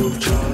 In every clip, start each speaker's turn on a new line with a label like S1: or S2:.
S1: Double charge.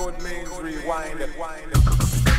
S2: Good means rewind.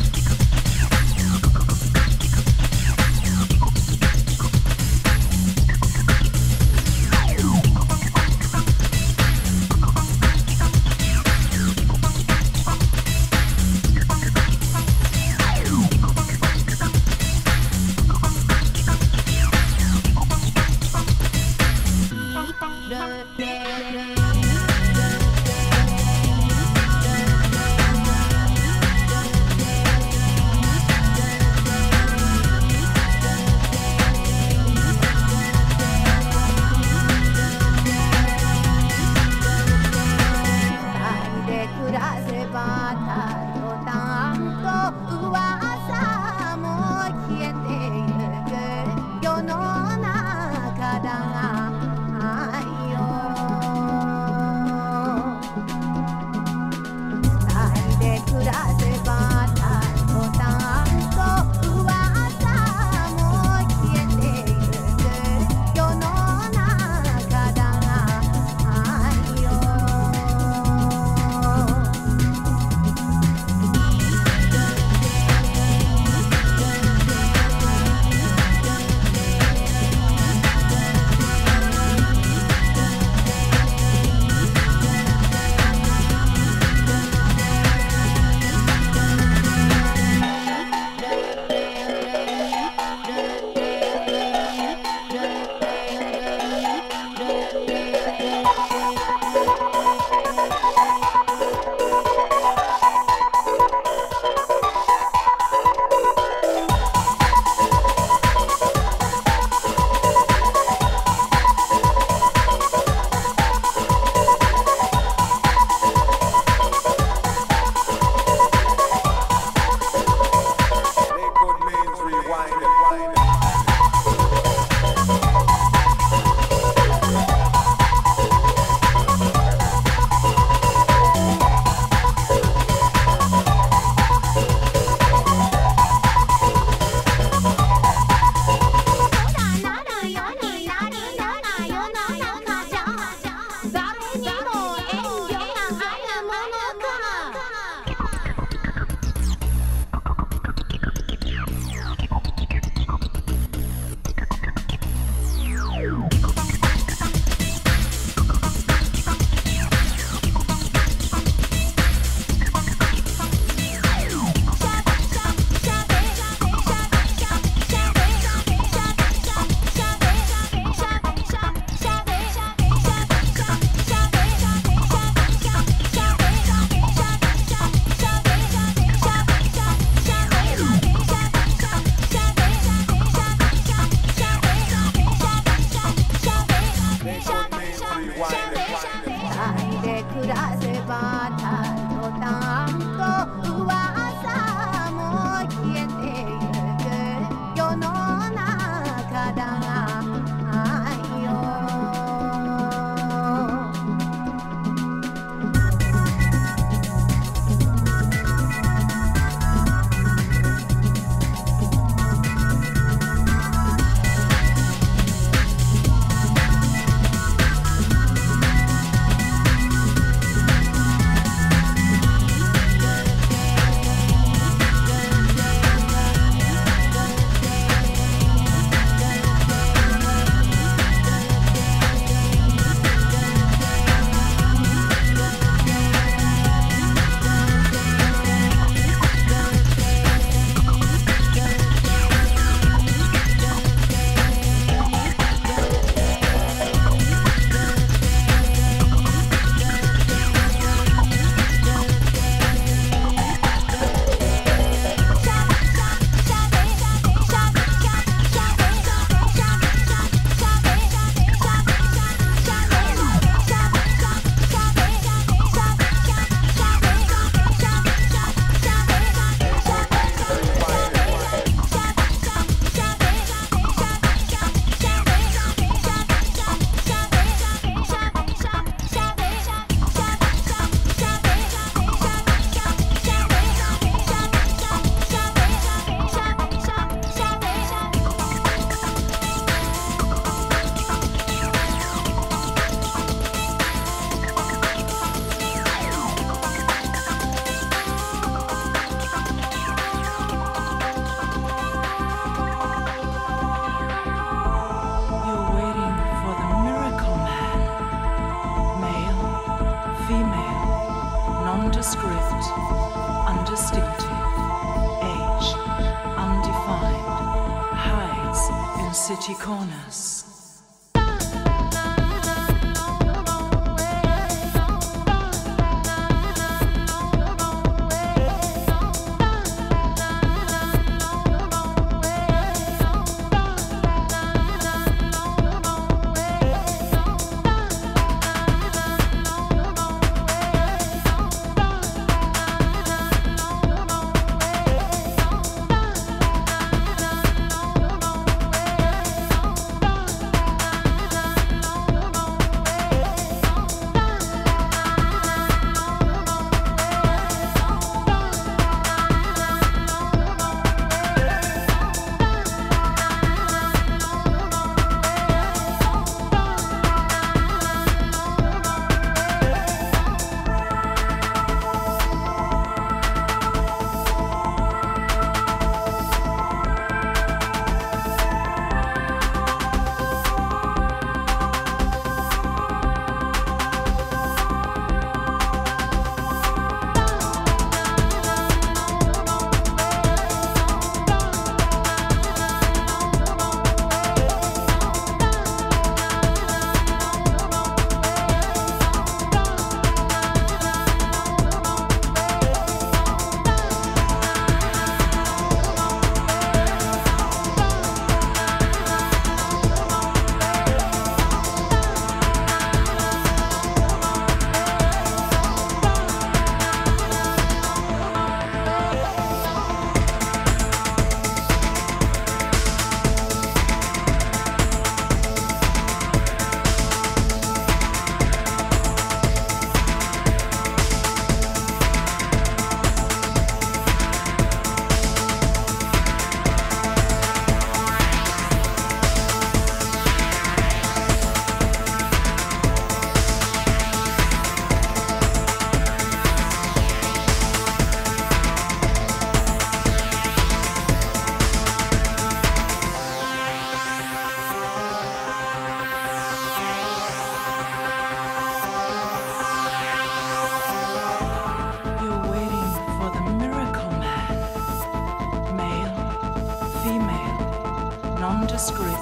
S3: Script,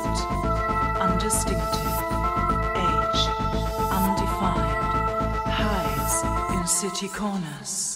S3: undistinctive, age, undefined, hides in city corners.